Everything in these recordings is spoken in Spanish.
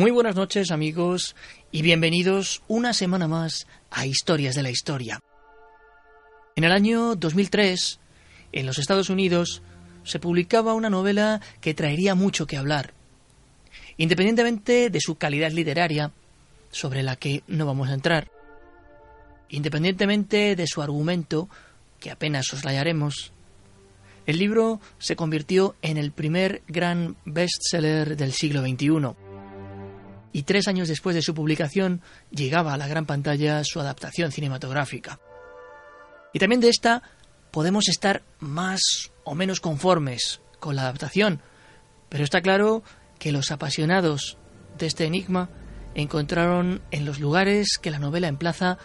Muy buenas noches amigos y bienvenidos una semana más a Historias de la Historia. En el año 2003, en los Estados Unidos, se publicaba una novela que traería mucho que hablar. Independientemente de su calidad literaria, sobre la que no vamos a entrar, independientemente de su argumento, que apenas soslayaremos, el libro se convirtió en el primer gran bestseller del siglo XXI y tres años después de su publicación llegaba a la gran pantalla su adaptación cinematográfica. Y también de esta podemos estar más o menos conformes con la adaptación, pero está claro que los apasionados de este enigma encontraron en los lugares que la novela emplaza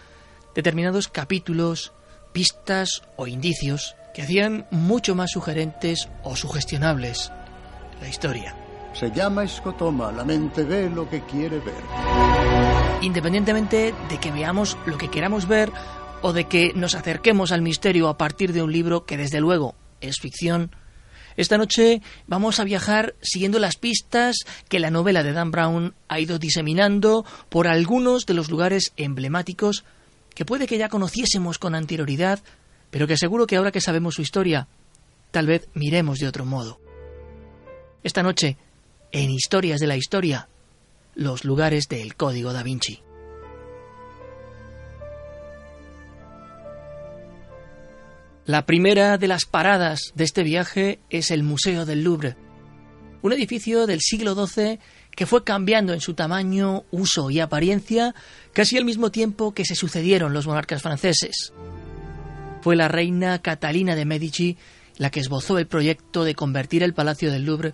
determinados capítulos, pistas o indicios que hacían mucho más sugerentes o sugestionables la historia. Se llama escotoma, la mente ve lo que quiere ver. Independientemente de que veamos lo que queramos ver o de que nos acerquemos al misterio a partir de un libro que desde luego es ficción, esta noche vamos a viajar siguiendo las pistas que la novela de Dan Brown ha ido diseminando por algunos de los lugares emblemáticos que puede que ya conociésemos con anterioridad, pero que seguro que ahora que sabemos su historia, tal vez miremos de otro modo. Esta noche en Historias de la Historia, los lugares del Código da Vinci. La primera de las paradas de este viaje es el Museo del Louvre, un edificio del siglo XII que fue cambiando en su tamaño, uso y apariencia casi al mismo tiempo que se sucedieron los monarcas franceses. Fue la reina Catalina de Medici la que esbozó el proyecto de convertir el Palacio del Louvre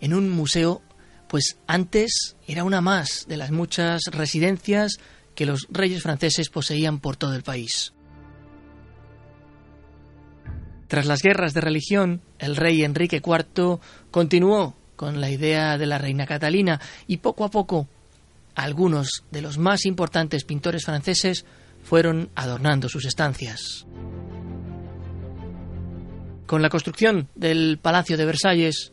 en un museo, pues antes era una más de las muchas residencias que los reyes franceses poseían por todo el país. Tras las guerras de religión, el rey Enrique IV continuó con la idea de la reina Catalina y poco a poco algunos de los más importantes pintores franceses fueron adornando sus estancias. Con la construcción del Palacio de Versalles,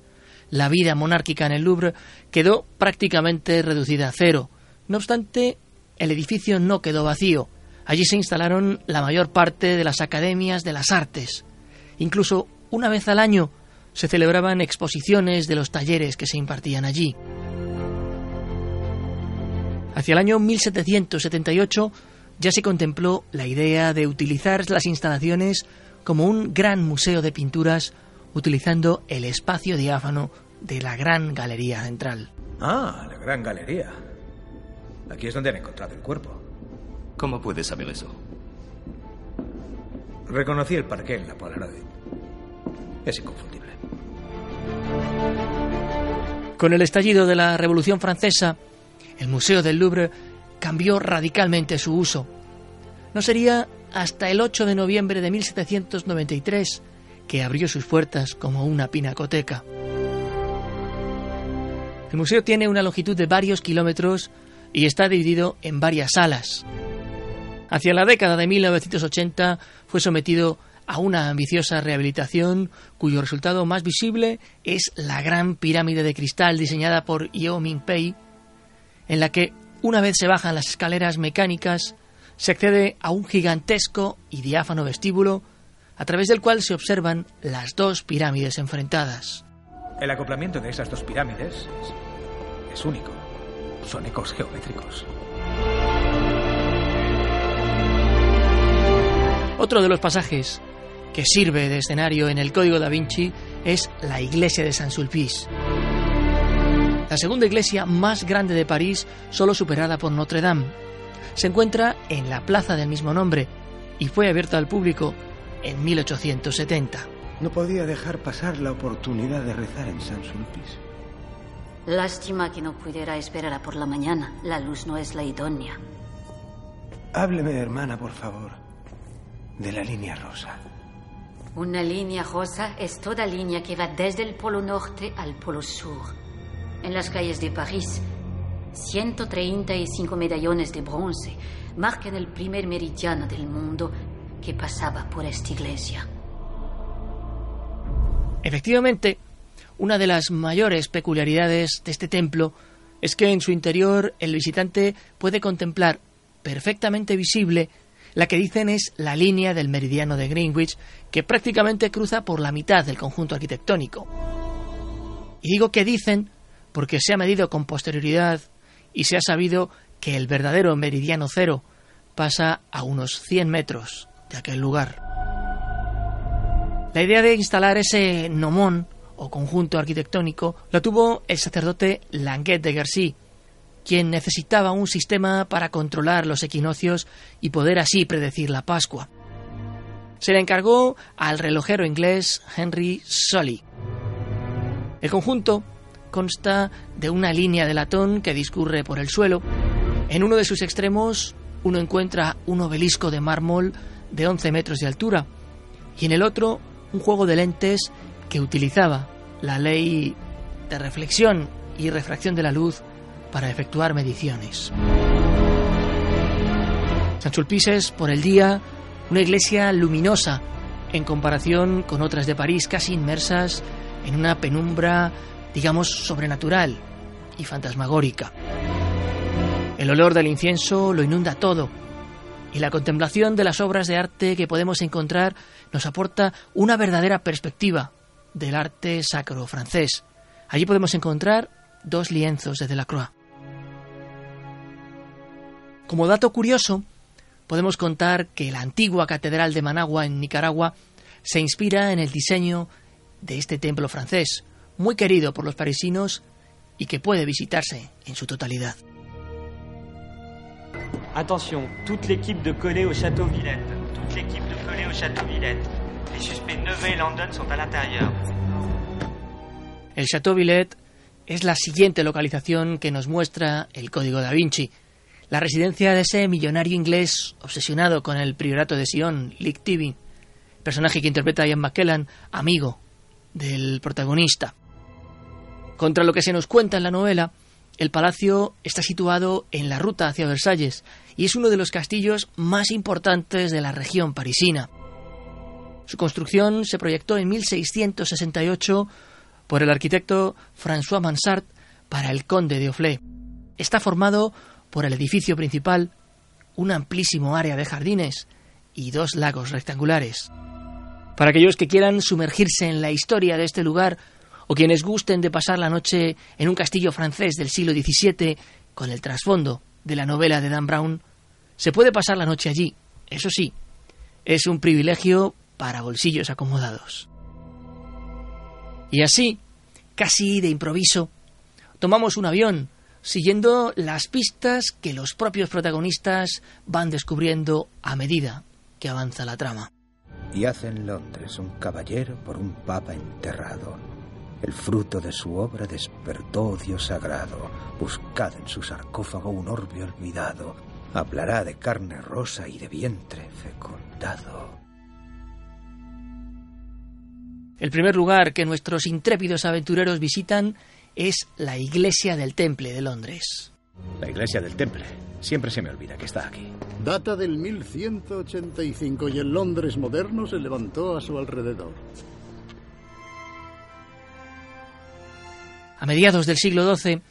la vida monárquica en el Louvre quedó prácticamente reducida a cero. No obstante, el edificio no quedó vacío. Allí se instalaron la mayor parte de las academias de las artes. Incluso una vez al año se celebraban exposiciones de los talleres que se impartían allí. Hacia el año 1778 ya se contempló la idea de utilizar las instalaciones como un gran museo de pinturas utilizando el espacio diáfano de la Gran Galería Central. Ah, la Gran Galería. Aquí es donde han encontrado el cuerpo. ¿Cómo puedes saber eso? Reconocí el parque en la Polaroid. Es inconfundible. Con el estallido de la Revolución Francesa, el Museo del Louvre cambió radicalmente su uso. No sería hasta el 8 de noviembre de 1793 que abrió sus puertas como una pinacoteca. El museo tiene una longitud de varios kilómetros y está dividido en varias salas. Hacia la década de 1980 fue sometido a una ambiciosa rehabilitación cuyo resultado más visible es la gran pirámide de cristal diseñada por Yeo Ming Pei, en la que una vez se bajan las escaleras mecánicas se accede a un gigantesco y diáfano vestíbulo a través del cual se observan las dos pirámides enfrentadas. El acoplamiento de esas dos pirámides es, único. Son ecos geométricos. Otro de los pasajes que sirve de escenario en el Código da Vinci es la iglesia de San Sulpice. La segunda iglesia más grande de París, solo superada por Notre Dame. Se encuentra en la plaza del mismo nombre y fue abierta al público en 1870. No podía dejar pasar la oportunidad de rezar en San Sulpice. Lástima que no pudiera esperar a por la mañana. La luz no es la idónea. Hábleme, hermana, por favor, de la línea rosa. Una línea rosa es toda línea que va desde el polo norte al polo sur. En las calles de París, 135 medallones de bronce marcan el primer meridiano del mundo que pasaba por esta iglesia. Efectivamente, una de las mayores peculiaridades de este templo es que en su interior el visitante puede contemplar perfectamente visible la que dicen es la línea del meridiano de Greenwich, que prácticamente cruza por la mitad del conjunto arquitectónico. Y digo que dicen porque se ha medido con posterioridad y se ha sabido que el verdadero meridiano cero pasa a unos 100 metros de aquel lugar. La idea de instalar ese nomón o conjunto arquitectónico la tuvo el sacerdote Languet de Guercy, quien necesitaba un sistema para controlar los equinoccios y poder así predecir la Pascua. Se le encargó al relojero inglés Henry Sully. El conjunto consta de una línea de latón que discurre por el suelo. En uno de sus extremos uno encuentra un obelisco de mármol de 11 metros de altura y en el otro un juego de lentes que utilizaba la ley de reflexión y refracción de la luz para efectuar mediciones. San Sulpice es, por el día, una iglesia luminosa en comparación con otras de París casi inmersas en una penumbra, digamos, sobrenatural y fantasmagórica. El olor del incienso lo inunda todo y la contemplación de las obras de arte que podemos encontrar nos aporta una verdadera perspectiva del arte sacro francés. Allí podemos encontrar dos lienzos de Delacroix. Como dato curioso, podemos contar que la antigua Catedral de Managua en Nicaragua se inspira en el diseño de este templo francés, muy querido por los parisinos y que puede visitarse en su totalidad. Attention, toute l'équipe de au Château Villette. Toute l'équipe de au Château Villette. Les suspects et sont à l'intérieur. El Château Villette es la siguiente localización que nos muestra el Código da Vinci, la residencia de ese millonario inglés obsesionado con el priorato de Sion, Lick Tibby, personaje que interpreta Ian McKellen, amigo del protagonista. Contra lo que se nos cuenta en la novela, el palacio está situado en la ruta hacia Versalles y es uno de los castillos más importantes de la región parisina. Su construcción se proyectó en 1668 por el arquitecto François Mansart para el conde de Oflé. Está formado por el edificio principal, un amplísimo área de jardines y dos lagos rectangulares. Para aquellos que quieran sumergirse en la historia de este lugar o quienes gusten de pasar la noche en un castillo francés del siglo XVII con el trasfondo de la novela de Dan Brown, se puede pasar la noche allí. Eso sí, es un privilegio para bolsillos acomodados. Y así, casi de improviso, tomamos un avión siguiendo las pistas que los propios protagonistas van descubriendo a medida que avanza la trama. Y hace en Londres un caballero por un papa enterrado. El fruto de su obra despertó odio sagrado. Buscad en su sarcófago un orbe olvidado. Hablará de carne rosa y de vientre fecundado. El primer lugar que nuestros intrépidos aventureros visitan es la Iglesia del Temple de Londres. La Iglesia del Temple. Siempre se me olvida que está aquí. Data del 1185 y el Londres moderno se levantó a su alrededor. A mediados del siglo XII,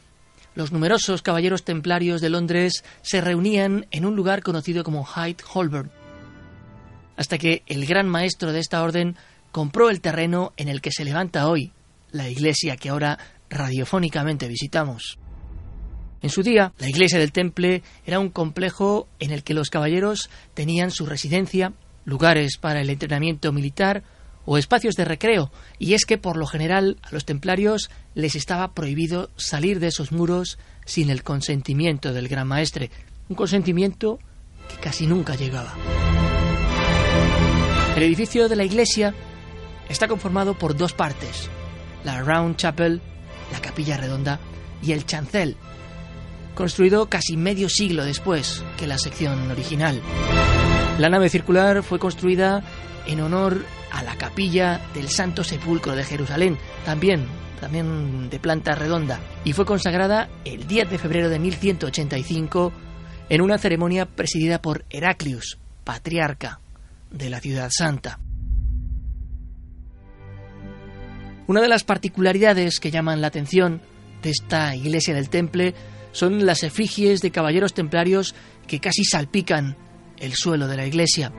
los numerosos caballeros templarios de Londres se reunían en un lugar conocido como Hyde Holborn, hasta que el gran maestro de esta orden compró el terreno en el que se levanta hoy la iglesia que ahora radiofónicamente visitamos. En su día, la iglesia del Temple era un complejo en el que los caballeros tenían su residencia lugares para el entrenamiento militar o espacios de recreo, y es que por lo general a los templarios les estaba prohibido salir de esos muros sin el consentimiento del gran maestre, un consentimiento que casi nunca llegaba. El edificio de la iglesia está conformado por dos partes, la Round Chapel, la capilla redonda, y el chancel, construido casi medio siglo después que la sección original. La nave circular fue construida en honor a la capilla del Santo Sepulcro de Jerusalén, también, también de planta redonda, y fue consagrada el 10 de febrero de 1185 en una ceremonia presidida por Heraclius, patriarca de la ciudad santa. Una de las particularidades que llaman la atención de esta iglesia del Temple son las efigies de caballeros templarios que casi salpican el suelo de la iglesia.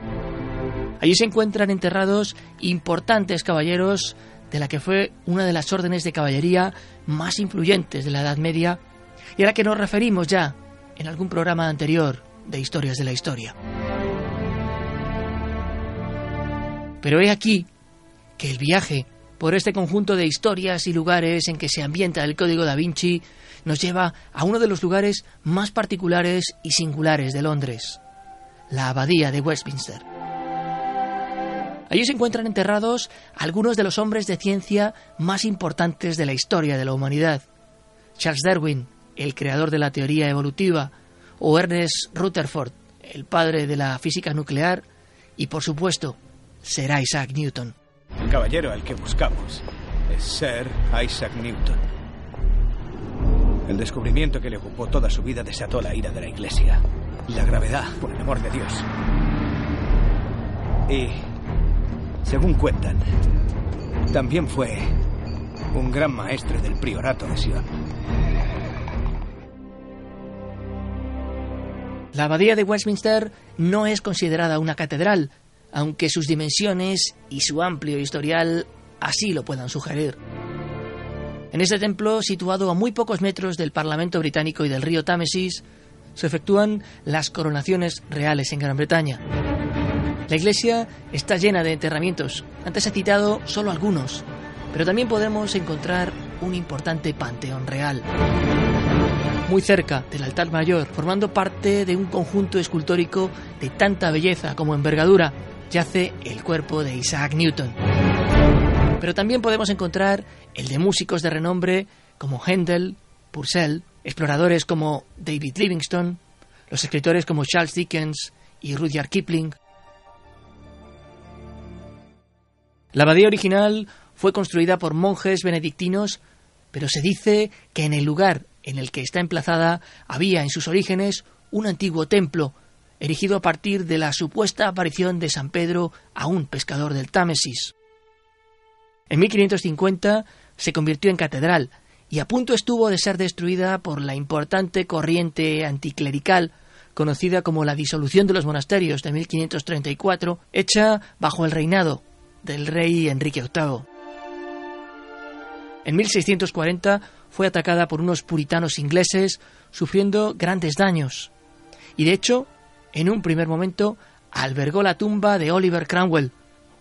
Allí se encuentran enterrados importantes caballeros de la que fue una de las órdenes de caballería más influyentes de la Edad Media y a la que nos referimos ya en algún programa anterior de Historias de la Historia. Pero he aquí que el viaje por este conjunto de historias y lugares en que se ambienta el Código da Vinci nos lleva a uno de los lugares más particulares y singulares de Londres, la Abadía de Westminster. Allí se encuentran enterrados algunos de los hombres de ciencia más importantes de la historia de la humanidad. Charles Darwin, el creador de la teoría evolutiva, o Ernest Rutherford, el padre de la física nuclear, y por supuesto, Sir Isaac Newton. El caballero al que buscamos es Sir Isaac Newton. El descubrimiento que le ocupó toda su vida desató la ira de la Iglesia. La gravedad, por el amor de Dios. Y según cuentan, también fue un gran maestre del priorato de Sion. La abadía de Westminster no es considerada una catedral, aunque sus dimensiones y su amplio historial así lo puedan sugerir. En este templo, situado a muy pocos metros del Parlamento británico y del río Támesis, se efectúan las coronaciones reales en Gran Bretaña. La iglesia está llena de enterramientos. Antes he citado solo algunos, pero también podemos encontrar un importante panteón real. Muy cerca del altar mayor, formando parte de un conjunto escultórico de tanta belleza como envergadura, yace el cuerpo de Isaac Newton. Pero también podemos encontrar el de músicos de renombre como Handel, Purcell, exploradores como David Livingstone, los escritores como Charles Dickens y Rudyard Kipling, La abadía original fue construida por monjes benedictinos, pero se dice que en el lugar en el que está emplazada había en sus orígenes un antiguo templo, erigido a partir de la supuesta aparición de San Pedro a un pescador del Támesis. En 1550 se convirtió en catedral y a punto estuvo de ser destruida por la importante corriente anticlerical conocida como la disolución de los monasterios de 1534, hecha bajo el reinado del rey Enrique VIII. En 1640 fue atacada por unos puritanos ingleses, sufriendo grandes daños. Y de hecho, en un primer momento, albergó la tumba de Oliver Cromwell,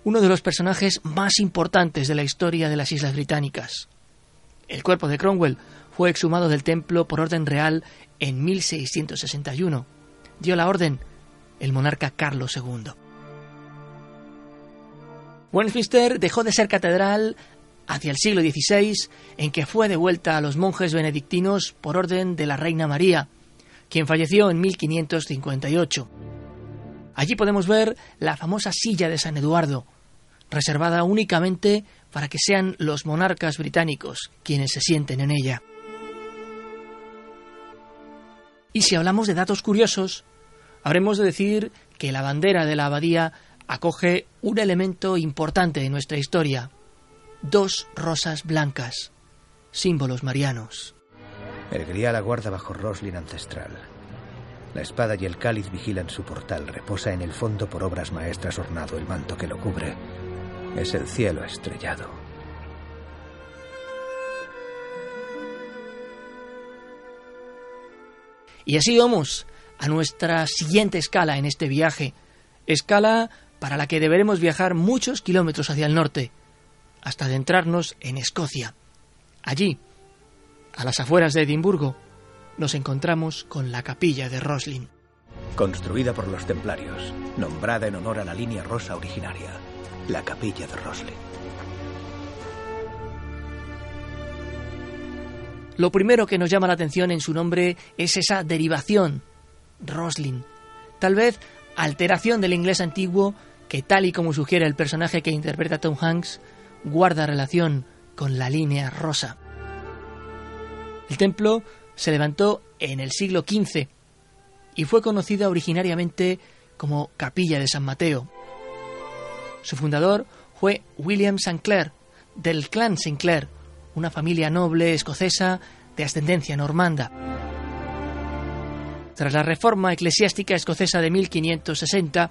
uno de los personajes más importantes de la historia de las Islas Británicas. El cuerpo de Cromwell fue exhumado del templo por orden real en 1661. Dio la orden el monarca Carlos II. Westminster dejó de ser catedral hacia el siglo XVI, en que fue devuelta a los monjes benedictinos por orden de la Reina María, quien falleció en 1558. Allí podemos ver la famosa silla de San Eduardo, reservada únicamente para que sean los monarcas británicos quienes se sienten en ella. Y si hablamos de datos curiosos, habremos de decir que la bandera de la abadía acoge un elemento importante de nuestra historia, dos rosas blancas, símbolos marianos. El grial aguarda bajo Roslin ancestral. La espada y el cáliz vigilan su portal. Reposa en el fondo por obras maestras ornado el manto que lo cubre. Es el cielo estrellado. Y así vamos a nuestra siguiente escala en este viaje. Escala para la que deberemos viajar muchos kilómetros hacia el norte, hasta adentrarnos en Escocia. Allí, a las afueras de Edimburgo, nos encontramos con la capilla de Roslin. Construida por los templarios, nombrada en honor a la línea rosa originaria, la capilla de Roslin. Lo primero que nos llama la atención en su nombre es esa derivación, Roslin. Tal vez alteración del inglés antiguo que, tal y como sugiere el personaje que interpreta Tom Hanks, guarda relación con la línea rosa. El templo se levantó en el siglo XV y fue conocida originariamente como Capilla de San Mateo. Su fundador fue William Sinclair, del clan Sinclair, una familia noble escocesa de ascendencia normanda. Tras la reforma eclesiástica escocesa de 1560,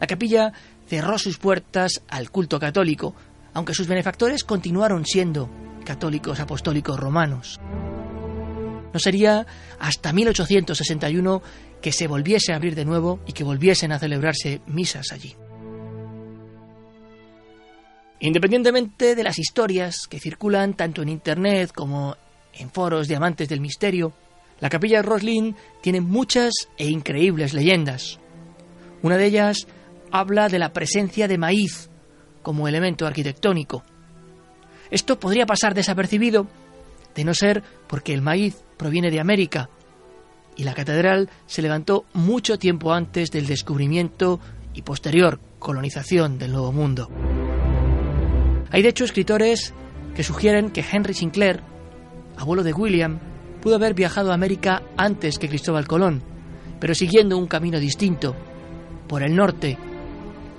la capilla cerró sus puertas al culto católico, aunque sus benefactores continuaron siendo católicos apostólicos romanos. No sería hasta 1861 que se volviese a abrir de nuevo y que volviesen a celebrarse misas allí. Independientemente de las historias que circulan tanto en Internet como en foros de amantes del misterio, la capilla de Roslin tiene muchas e increíbles leyendas. Una de ellas habla de la presencia de maíz como elemento arquitectónico. Esto podría pasar desapercibido de no ser porque el maíz proviene de América y la catedral se levantó mucho tiempo antes del descubrimiento y posterior colonización del Nuevo Mundo. Hay de hecho escritores que sugieren que Henry Sinclair, abuelo de William, pudo haber viajado a América antes que Cristóbal Colón, pero siguiendo un camino distinto, por el norte,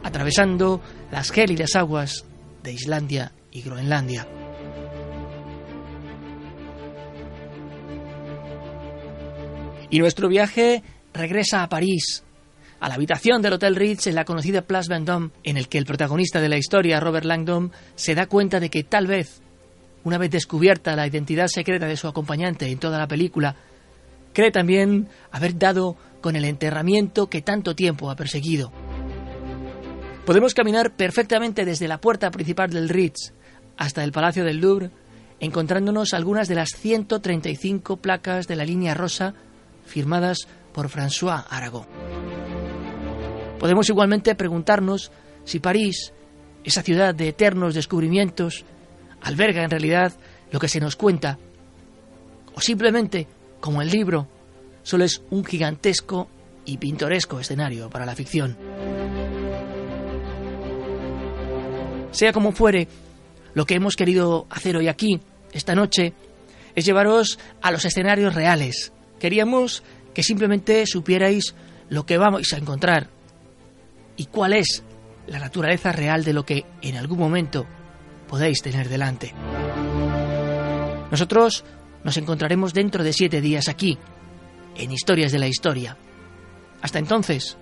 atravesando las gélidas aguas de Islandia y Groenlandia. Y nuestro viaje regresa a París, a la habitación del Hotel Ritz en la conocida Place Vendôme, en el que el protagonista de la historia, Robert Langdon, se da cuenta de que tal vez, una vez descubierta la identidad secreta de su acompañante en toda la película, cree también haber dado con el enterramiento que tanto tiempo ha perseguido. Podemos caminar perfectamente desde la puerta principal del Ritz hasta el Palacio del Louvre, encontrándonos algunas de las 135 placas de la línea rosa firmadas por François Arago. Podemos igualmente preguntarnos si París, esa ciudad de eternos descubrimientos, alberga en realidad lo que se nos cuenta, o simplemente, como el libro, solo es un gigantesco y pintoresco escenario para la ficción. Sea como fuere, lo que hemos querido hacer hoy aquí, esta noche, es llevaros a los escenarios reales, Queríamos que simplemente supierais lo que vamos a encontrar y cuál es la naturaleza real de lo que en algún momento podéis tener delante. Nosotros nos encontraremos dentro de siete días aquí, en Historias de la Historia. Hasta entonces,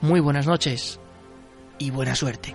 muy buenas noches y buena suerte.